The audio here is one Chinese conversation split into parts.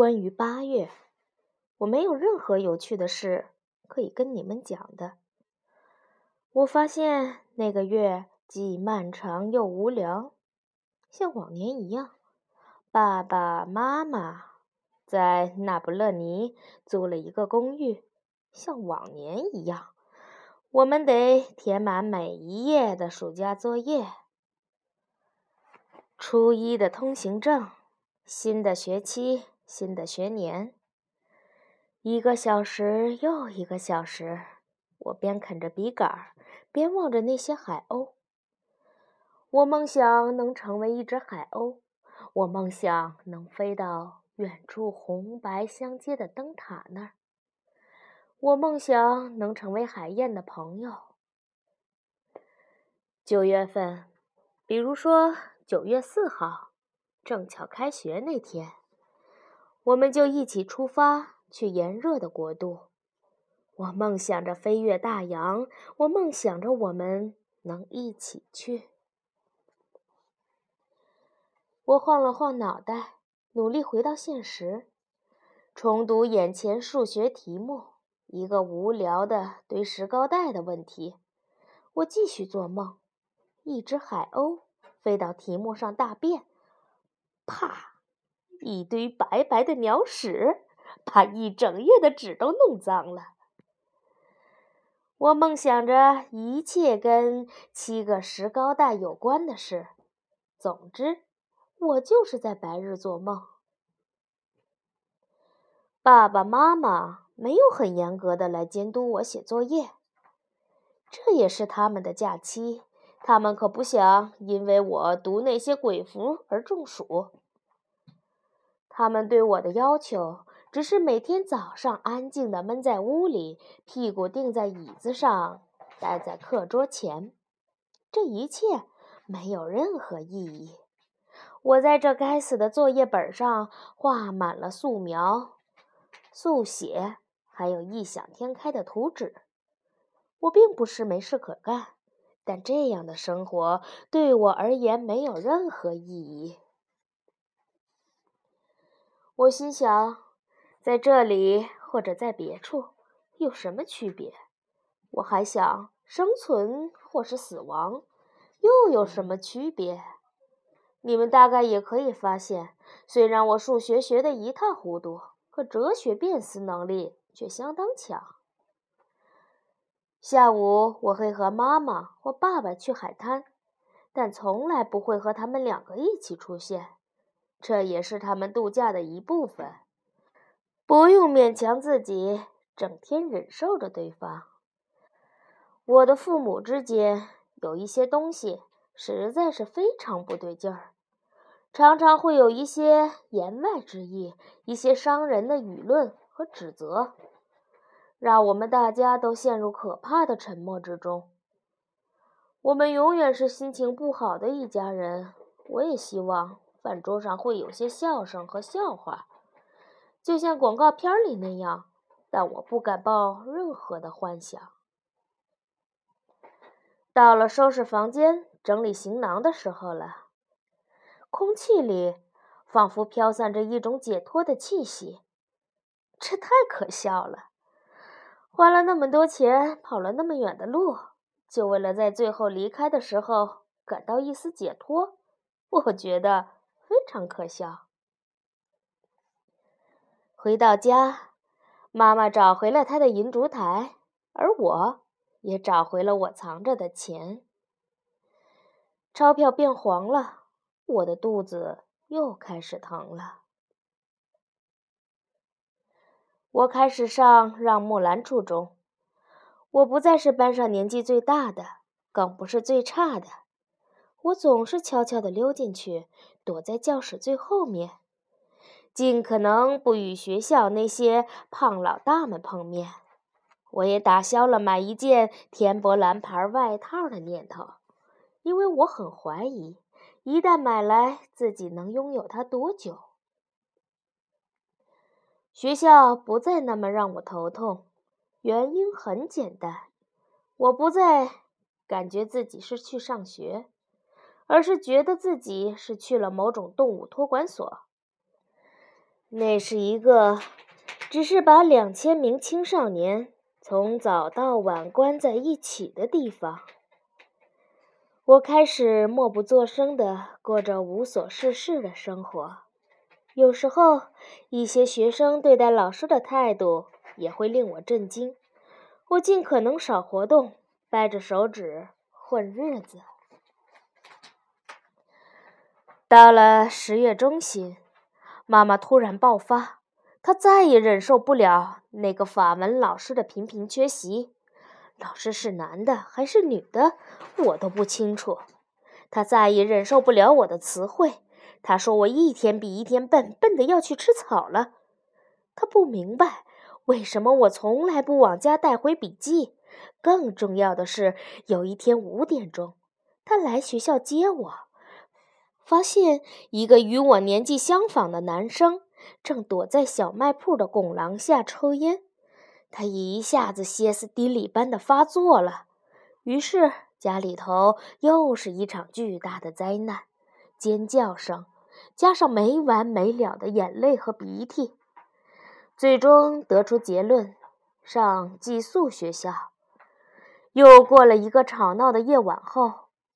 关于八月，我没有任何有趣的事可以跟你们讲的。我发现那个月既漫长又无聊，像往年一样。爸爸妈妈在那不勒尼租了一个公寓，像往年一样。我们得填满每一页的暑假作业。初一的通行证，新的学期，新的学年。一个小时又一个小时，我边啃着笔杆儿，边望着那些海鸥。我梦想能成为一只海鸥。我梦想能飞到远处红白相接的灯塔那儿。我梦想能成为海燕的朋友。九月份，比如说九月四号，正巧开学那天，我们就一起出发去炎热的国度。我梦想着飞越大洋，我梦想着我们能一起去。我晃了晃脑袋，努力回到现实，重读眼前数学题目，一个无聊的堆石膏带的问题。我继续做梦，一只海鸥飞到题目上大便，啪！一堆白白的鸟屎，把一整页的纸都弄脏了。我梦想着一切跟七个石膏蛋有关的事。总之。我就是在白日做梦。爸爸妈妈没有很严格的来监督我写作业，这也是他们的假期。他们可不想因为我读那些鬼符而中暑。他们对我的要求只是每天早上安静的闷在屋里，屁股钉在椅子上，待在课桌前。这一切没有任何意义。我在这该死的作业本上画满了素描、速写，还有异想天开的图纸。我并不是没事可干，但这样的生活对我而言没有任何意义。我心想，在这里或者在别处有什么区别？我还想，生存或是死亡又有什么区别？你们大概也可以发现，虽然我数学学得一塌糊涂，可哲学辨识能力却相当强。下午我会和妈妈或爸爸去海滩，但从来不会和他们两个一起出现。这也是他们度假的一部分。不用勉强自己，整天忍受着对方。我的父母之间有一些东西。实在是非常不对劲儿，常常会有一些言外之意，一些伤人的舆论和指责，让我们大家都陷入可怕的沉默之中。我们永远是心情不好的一家人。我也希望饭桌上会有些笑声和笑话，就像广告片里那样，但我不敢抱任何的幻想。到了收拾房间。整理行囊的时候了，空气里仿佛飘散着一种解脱的气息，这太可笑了！花了那么多钱，跑了那么远的路，就为了在最后离开的时候感到一丝解脱，我觉得非常可笑。回到家，妈妈找回了她的银烛台，而我也找回了我藏着的钱。钞票变黄了，我的肚子又开始疼了。我开始上让木兰初中，我不再是班上年纪最大的，更不是最差的。我总是悄悄地溜进去，躲在教室最后面，尽可能不与学校那些胖老大们碰面。我也打消了买一件天博蓝牌外套的念头。因为我很怀疑，一旦买来，自己能拥有它多久？学校不再那么让我头痛，原因很简单，我不再感觉自己是去上学，而是觉得自己是去了某种动物托管所。那是一个只是把两千名青少年从早到晚关在一起的地方。我开始默不作声地过着无所事事的生活。有时候，一些学生对待老师的态度也会令我震惊。我尽可能少活动，掰着手指混日子。到了十月中旬，妈妈突然爆发，她再也忍受不了那个法文老师的频频缺席。老师是男的还是女的，我都不清楚。她再也忍受不了我的词汇，她说我一天比一天笨，笨的要去吃草了。她不明白为什么我从来不往家带回笔记。更重要的是，有一天五点钟，她来学校接我。发现一个与我年纪相仿的男生正躲在小卖铺的拱廊下抽烟，他一下子歇斯底里般的发作了。于是家里头又是一场巨大的灾难，尖叫声加上没完没了的眼泪和鼻涕，最终得出结论：上寄宿学校。又过了一个吵闹的夜晚后，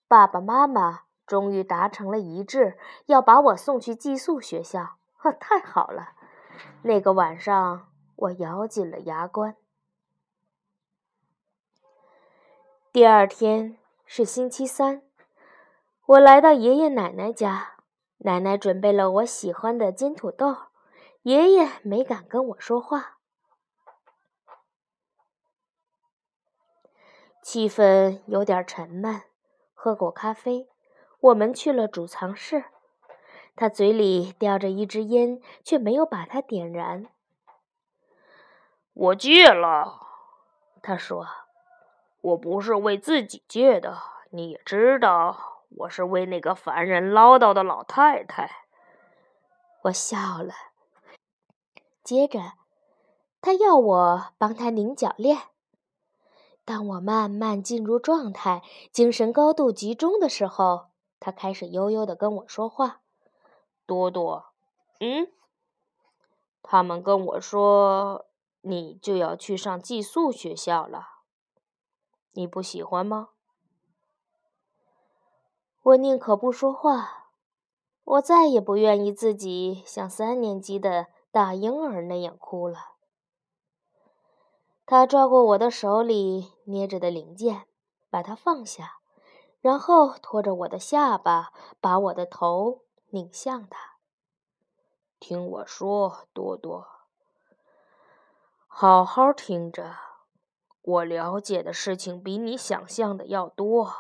爸爸妈妈。终于达成了一致，要把我送去寄宿学校。哈，太好了！那个晚上，我咬紧了牙关。第二天是星期三，我来到爷爷奶奶家，奶奶准备了我喜欢的煎土豆，爷爷没敢跟我说话。气氛有点沉闷，喝过咖啡。我们去了储藏室，他嘴里叼着一支烟，却没有把它点燃。我戒了，他说：“我不是为自己戒的，你也知道，我是为那个烦人唠叨的老太太。”我笑了。接着，他要我帮他拧脚链。当我慢慢进入状态，精神高度集中的时候。他开始悠悠地跟我说话：“多多，嗯，他们跟我说你就要去上寄宿学校了，你不喜欢吗？”我宁可不说话，我再也不愿意自己像三年级的大婴儿那样哭了。他抓过我的手里捏着的零件，把它放下。然后拖着我的下巴，把我的头拧向他。听我说，多多，好好听着。我了解的事情比你想象的要多。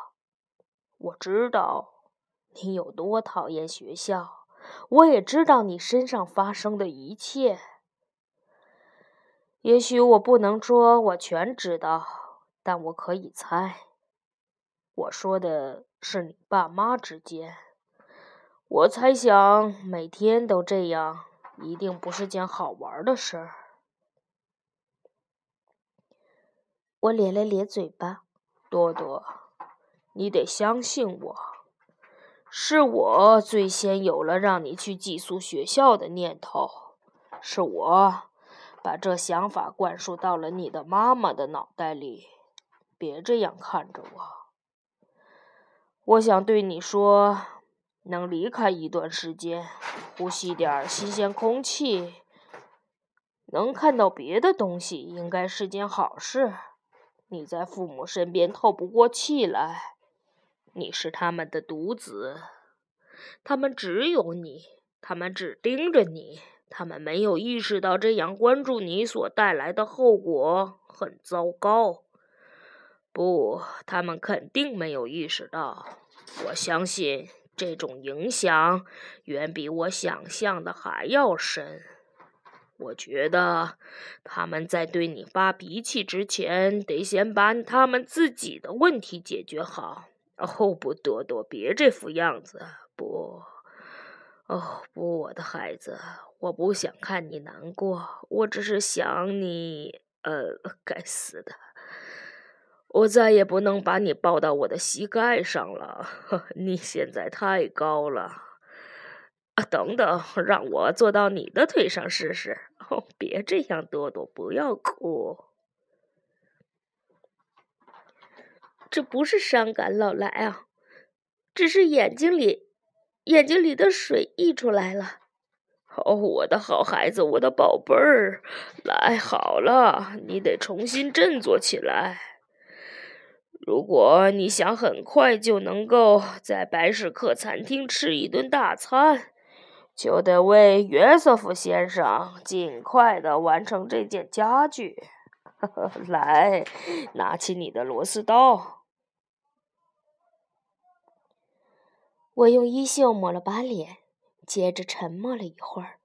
我知道你有多讨厌学校，我也知道你身上发生的一切。也许我不能说我全知道，但我可以猜。我说的是你爸妈之间。我猜想每天都这样，一定不是件好玩的事儿。我咧了咧嘴巴，多多，你得相信我，是我最先有了让你去寄宿学校的念头，是我把这想法灌输到了你的妈妈的脑袋里。别这样看着我。我想对你说，能离开一段时间，呼吸点新鲜空气，能看到别的东西，应该是件好事。你在父母身边透不过气来，你是他们的独子，他们只有你，他们只盯着你，他们没有意识到这样关注你所带来的后果很糟糕。不，他们肯定没有意识到。我相信这种影响远比我想象的还要深。我觉得他们在对你发脾气之前，得先把他们自己的问题解决好。哦，不，多多，别这副样子。不，哦，不，我的孩子，我不想看你难过，我只是想你。呃，该死的。我再也不能把你抱到我的膝盖上了，呵 你现在太高了。啊，等等，让我坐到你的腿上试试。哦，别这样，多多，不要哭。这不是伤感，老来啊，只是眼睛里，眼睛里的水溢出来了。哦，我的好孩子，我的宝贝儿，来好了，你得重新振作起来。如果你想很快就能够在白石客餐厅吃一顿大餐，就得为约瑟夫先生尽快的完成这件家具。来，拿起你的螺丝刀。我用衣袖抹了把脸。接着沉默了一会儿。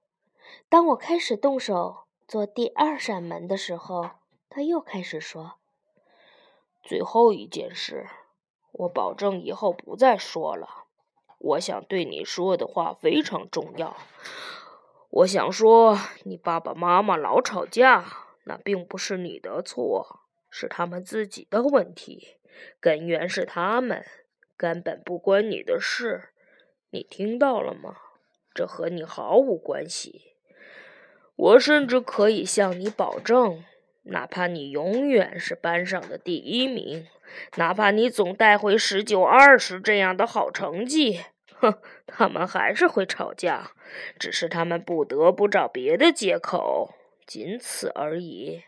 当我开始动手做第二扇门的时候，他又开始说：“最后一件事，我保证以后不再说了。我想对你说的话非常重要。我想说，你爸爸妈妈老吵架，那并不是你的错，是他们自己的问题，根源是他们，根本不关你的事。你听到了吗？”这和你毫无关系。我甚至可以向你保证，哪怕你永远是班上的第一名，哪怕你总带回十九、二十这样的好成绩，哼，他们还是会吵架，只是他们不得不找别的借口，仅此而已。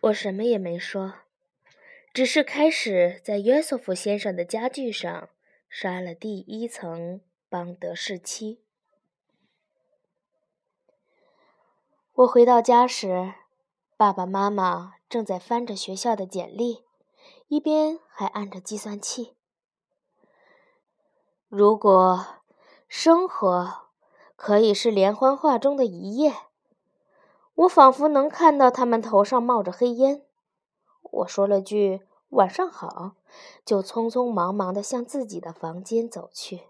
我什么也没说，只是开始在约瑟夫先生的家具上。刷了第一层邦德士漆。我回到家时，爸爸妈妈正在翻着学校的简历，一边还按着计算器。如果生活可以是连环画中的一页，我仿佛能看到他们头上冒着黑烟。我说了句。晚上好，就匆匆忙忙地向自己的房间走去，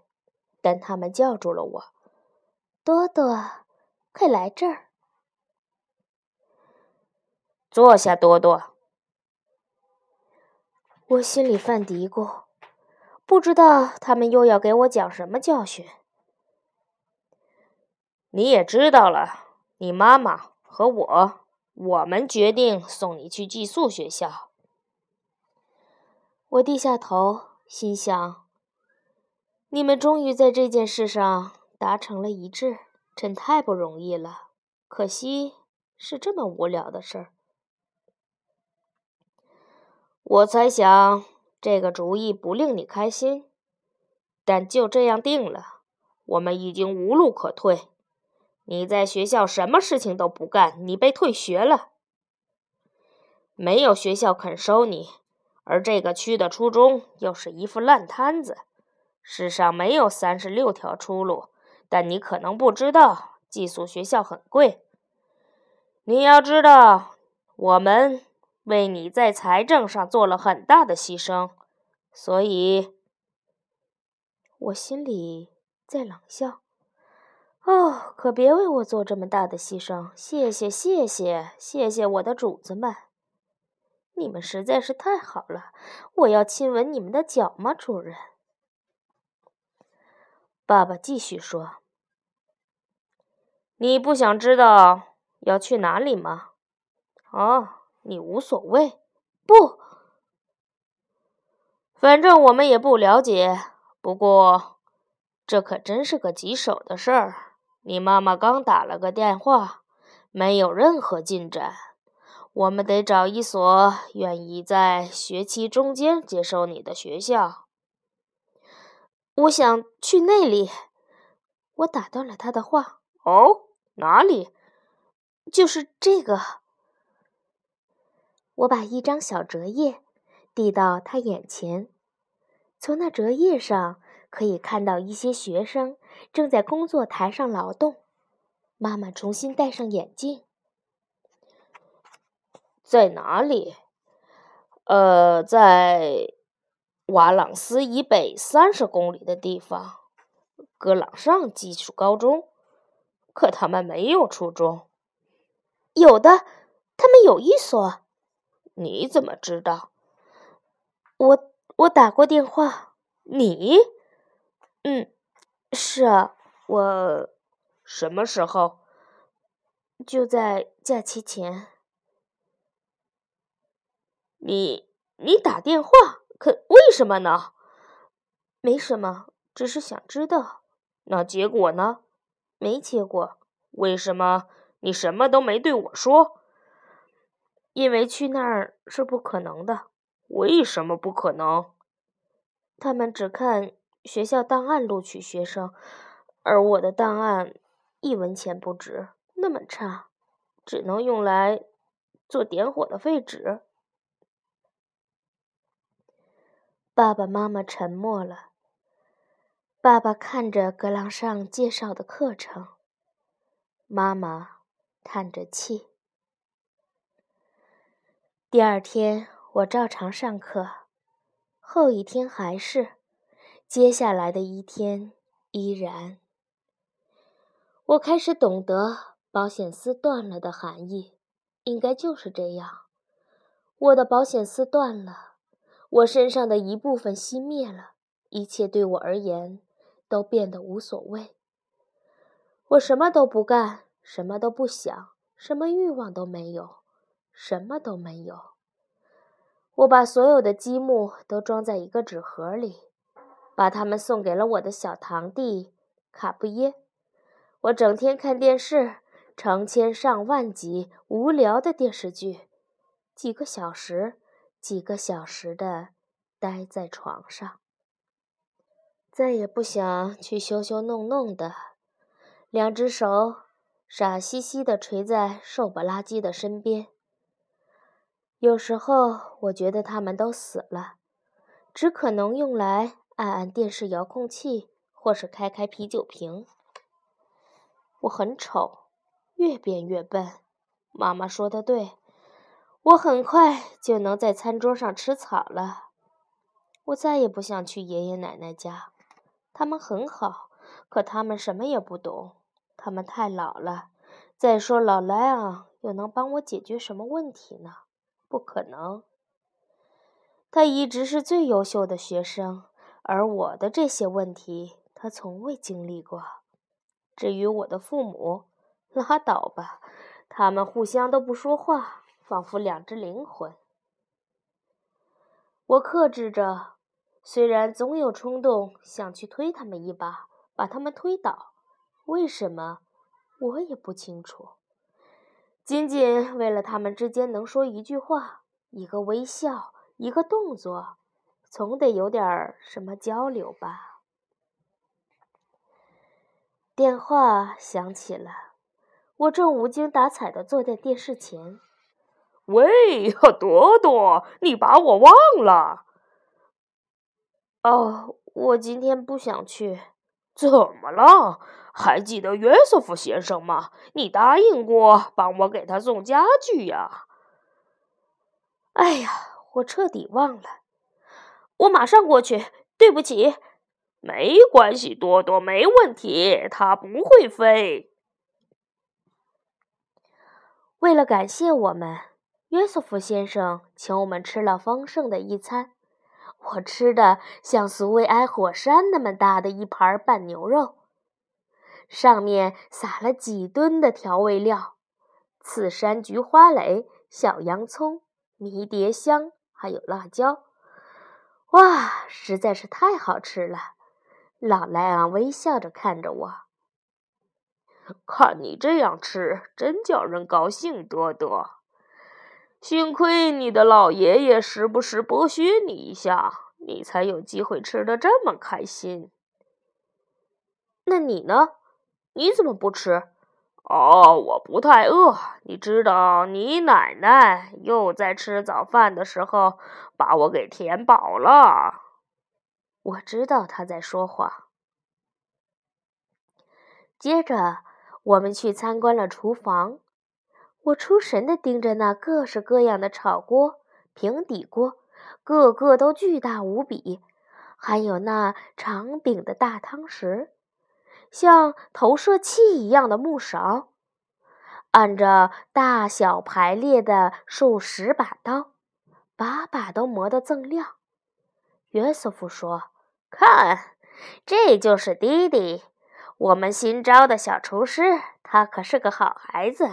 但他们叫住了我：“多多，快来这儿，坐下。”多多，我心里犯嘀咕，不知道他们又要给我讲什么教训。你也知道了，你妈妈和我，我们决定送你去寄宿学校。我低下头，心想：“你们终于在这件事上达成了一致，真太不容易了。可惜是这么无聊的事儿。”我猜想这个主意不令你开心，但就这样定了。我们已经无路可退。你在学校什么事情都不干，你被退学了。没有学校肯收你。而这个区的初中又是一副烂摊子。世上没有三十六条出路，但你可能不知道，寄宿学校很贵。你要知道，我们为你在财政上做了很大的牺牲，所以，我心里在冷笑。哦，可别为我做这么大的牺牲！谢谢，谢谢，谢谢我的主子们。你们实在是太好了，我要亲吻你们的脚吗，主人？爸爸继续说：“你不想知道要去哪里吗？哦，你无所谓。不，反正我们也不了解。不过，这可真是个棘手的事儿。你妈妈刚打了个电话，没有任何进展。”我们得找一所愿意在学期中间接收你的学校。我想去那里。我打断了他的话。哦，哪里？就是这个。我把一张小折页递到他眼前，从那折页上可以看到一些学生正在工作台上劳动。妈妈重新戴上眼镜。在哪里？呃，在瓦朗斯以北三十公里的地方，格朗上技术高中。可他们没有初中。有的，他们有一所。你怎么知道？我我打过电话。你？嗯，是啊，我什么时候？就在假期前。你你打电话，可为什么呢？没什么，只是想知道。那结果呢？没结果。为什么你什么都没对我说？因为去那儿是不可能的。为什么不可能？他们只看学校档案录取学生，而我的档案一文钱不值，那么差，只能用来做点火的废纸。爸爸妈妈沉默了。爸爸看着格朗上介绍的课程，妈妈叹着气。第二天，我照常上课，后一天还是，接下来的一天依然。我开始懂得保险丝断了的含义，应该就是这样。我的保险丝断了。我身上的一部分熄灭了，一切对我而言都变得无所谓。我什么都不干，什么都不想，什么欲望都没有，什么都没有。我把所有的积木都装在一个纸盒里，把它们送给了我的小堂弟卡布耶。我整天看电视，成千上万集无聊的电视剧，几个小时。几个小时的待在床上，再也不想去修修弄弄的。两只手傻兮兮的垂在瘦不拉几的身边。有时候我觉得他们都死了，只可能用来按按电视遥控器，或是开开啤酒瓶。我很丑，越变越笨。妈妈说的对。我很快就能在餐桌上吃草了。我再也不想去爷爷奶奶家，他们很好，可他们什么也不懂。他们太老了。再说，老莱昂又能帮我解决什么问题呢？不可能。他一直是最优秀的学生，而我的这些问题他从未经历过。至于我的父母，拉倒吧，他们互相都不说话。仿佛两只灵魂。我克制着，虽然总有冲动想去推他们一把，把他们推倒。为什么？我也不清楚。仅仅为了他们之间能说一句话、一个微笑、一个动作，总得有点什么交流吧。电话响起了，我正无精打采地坐在电视前。喂，朵朵，你把我忘了？哦，我今天不想去。怎么了？还记得约瑟夫先生吗？你答应过帮我给他送家具呀。哎呀，我彻底忘了。我马上过去。对不起。没关系，多多，没问题。他不会飞。为了感谢我们。约瑟夫先生请我们吃了丰盛的一餐，我吃的像苏维埃火山那么大的一盘拌牛肉，上面撒了几吨的调味料，刺山菊花蕾、小洋葱、迷迭香，还有辣椒。哇，实在是太好吃了！老莱昂微笑着看着我，看你这样吃，真叫人高兴，多多。幸亏你的老爷爷时不时剥削你一下，你才有机会吃得这么开心。那你呢？你怎么不吃？哦，我不太饿。你知道，你奶奶又在吃早饭的时候把我给填饱了。我知道他在说谎。接着，我们去参观了厨房。我出神地盯着那各式各样的炒锅、平底锅，个个都巨大无比，还有那长柄的大汤匙，像投射器一样的木勺，按着大小排列的数十把刀，把把都磨得锃亮。约瑟夫说：“看，这就是弟弟，我们新招的小厨师。他可是个好孩子，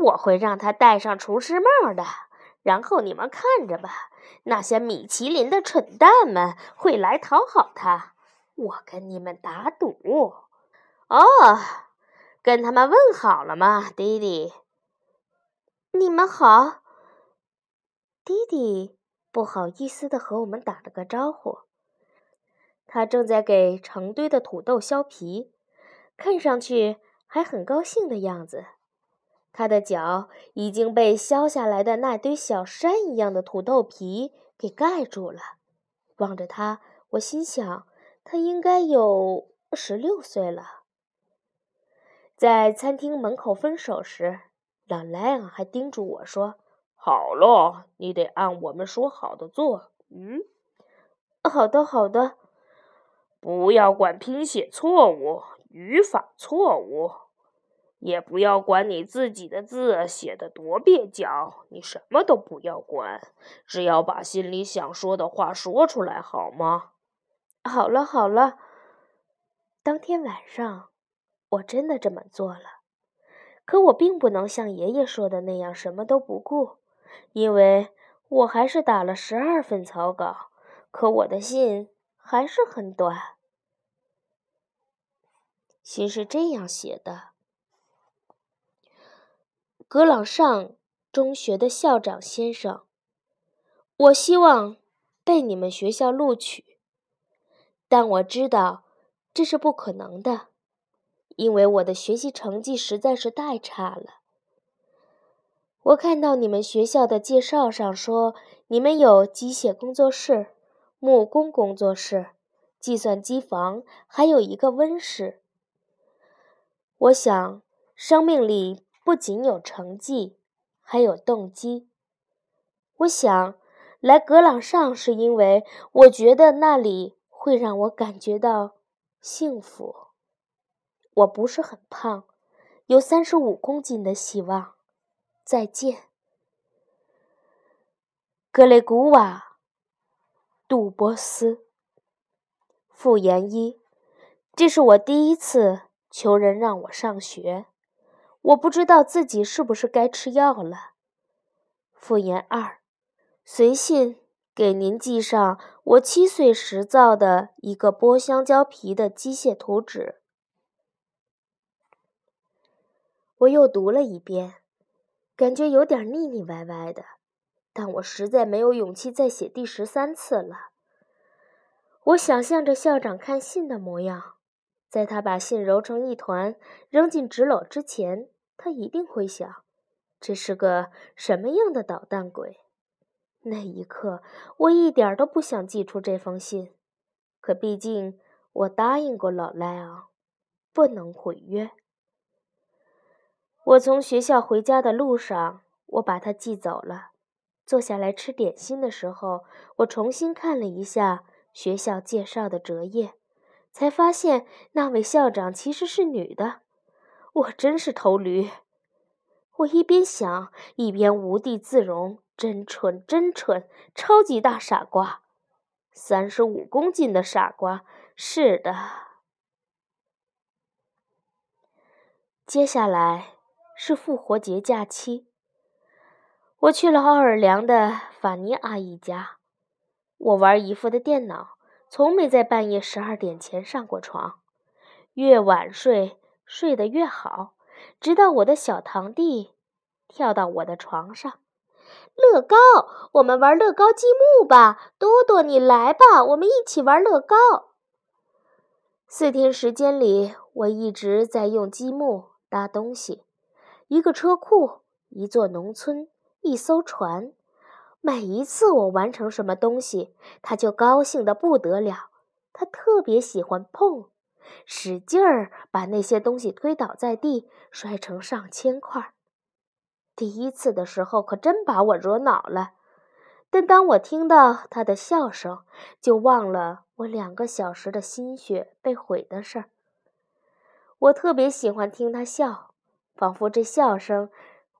我会让他戴上厨师帽的。然后你们看着吧，那些米其林的蠢蛋们会来讨好他。我跟你们打赌。哦，跟他们问好了吗，弟弟？你们好。弟弟不好意思的和我们打了个招呼。他正在给成堆的土豆削皮，看上去还很高兴的样子。他的脚已经被削下来的那堆小山一样的土豆皮给盖住了。望着他，我心想，他应该有十六岁了。在餐厅门口分手时，老莱昂还叮嘱我说：“好了，你得按我们说好的做。”嗯，好的，好的。不要管拼写错误、语法错误，也不要管你自己的字写的多蹩脚。你什么都不要管，只要把心里想说的话说出来，好吗？好了，好了。当天晚上。我真的这么做了，可我并不能像爷爷说的那样什么都不顾，因为我还是打了十二份草稿，可我的信还是很短。信是这样写的：“格朗上中学的校长先生，我希望被你们学校录取，但我知道这是不可能的。”因为我的学习成绩实在是太差了。我看到你们学校的介绍上说，你们有机械工作室、木工工作室、计算机房，还有一个温室。我想，生命里不仅有成绩，还有动机。我想来格朗上，是因为我觉得那里会让我感觉到幸福。我不是很胖，有三十五公斤的希望。再见，格雷古瓦·杜波斯。复言一，这是我第一次求人让我上学，我不知道自己是不是该吃药了。复言二，随信给您寄上我七岁时造的一个剥香蕉皮的机械图纸。我又读了一遍，感觉有点腻腻歪歪的，但我实在没有勇气再写第十三次了。我想象着校长看信的模样，在他把信揉成一团扔进纸篓之前，他一定会想：这是个什么样的捣蛋鬼？那一刻，我一点都不想寄出这封信，可毕竟我答应过老赖昂，不能毁约。我从学校回家的路上，我把它寄走了。坐下来吃点心的时候，我重新看了一下学校介绍的折页，才发现那位校长其实是女的。我真是头驴！我一边想，一边无地自容。真蠢，真蠢！超级大傻瓜，三十五公斤的傻瓜。是的。接下来。是复活节假期，我去了奥尔良的法尼阿姨家。我玩姨父的电脑，从没在半夜十二点前上过床，越晚睡睡得越好。直到我的小堂弟跳到我的床上，乐高，我们玩乐高积木吧。多多，你来吧，我们一起玩乐高。四天时间里，我一直在用积木搭东西。一个车库，一座农村，一艘船。每一次我完成什么东西，他就高兴得不得了。他特别喜欢碰，使劲儿把那些东西推倒在地，摔成上千块。第一次的时候可真把我惹恼了，但当我听到他的笑声，就忘了我两个小时的心血被毁的事儿。我特别喜欢听他笑。仿佛这笑声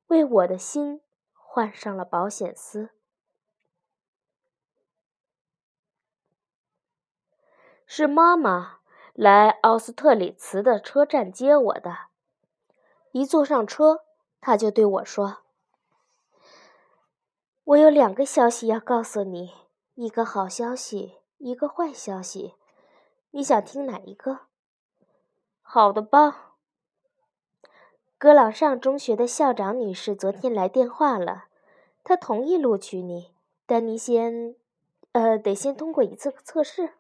为我的心换上了保险丝。是妈妈来奥斯特里茨的车站接我的。一坐上车，他就对我说：“我有两个消息要告诉你，一个好消息，一个坏消息。你想听哪一个？”“好的吧。”格朗上中学的校长女士昨天来电话了，她同意录取你，但你先，呃，得先通过一次测试。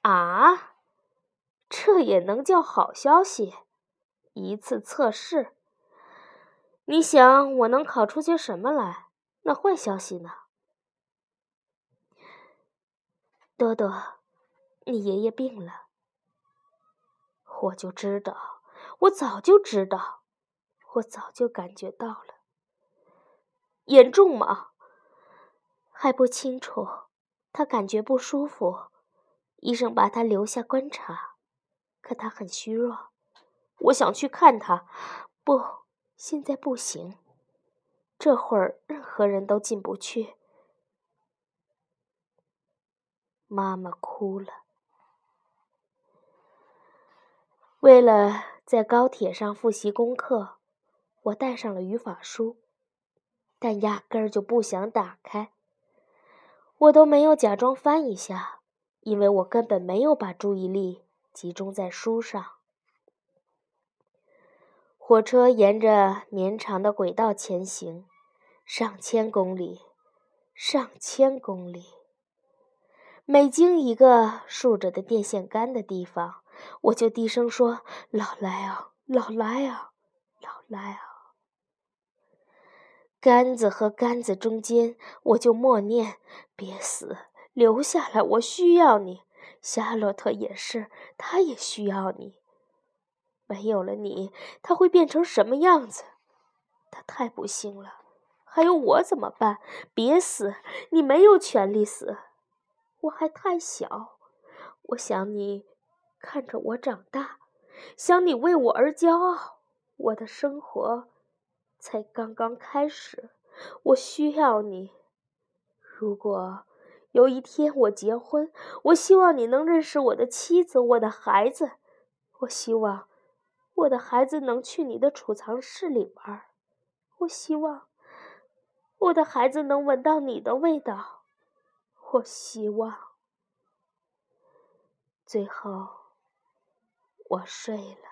啊，这也能叫好消息？一次测试，你想我能考出些什么来？那坏消息呢？多多，你爷爷病了。我就知道，我早就知道，我早就感觉到了。严重吗？还不清楚，他感觉不舒服，医生把他留下观察，可他很虚弱。我想去看他，不，现在不行。这会儿任何人都进不去。妈妈哭了。为了在高铁上复习功课，我带上了语法书，但压根儿就不想打开。我都没有假装翻一下，因为我根本没有把注意力集中在书上。火车沿着绵长的轨道前行，上千公里，上千公里。每经一个竖着的电线杆的地方，我就低声说：“老来啊，老来啊，老来啊。”杆子和杆子中间，我就默念：“别死，留下来，我需要你。”夏洛特也是，他也需要你。没有了你，他会变成什么样子？他太不幸了。还有我怎么办？别死！你没有权利死。我还太小。我想你看着我长大，想你为我而骄傲。我的生活才刚刚开始。我需要你。如果有一天我结婚，我希望你能认识我的妻子，我的孩子。我希望。我的孩子能去你的储藏室里玩，我希望我的孩子能闻到你的味道，我希望。最后，我睡了。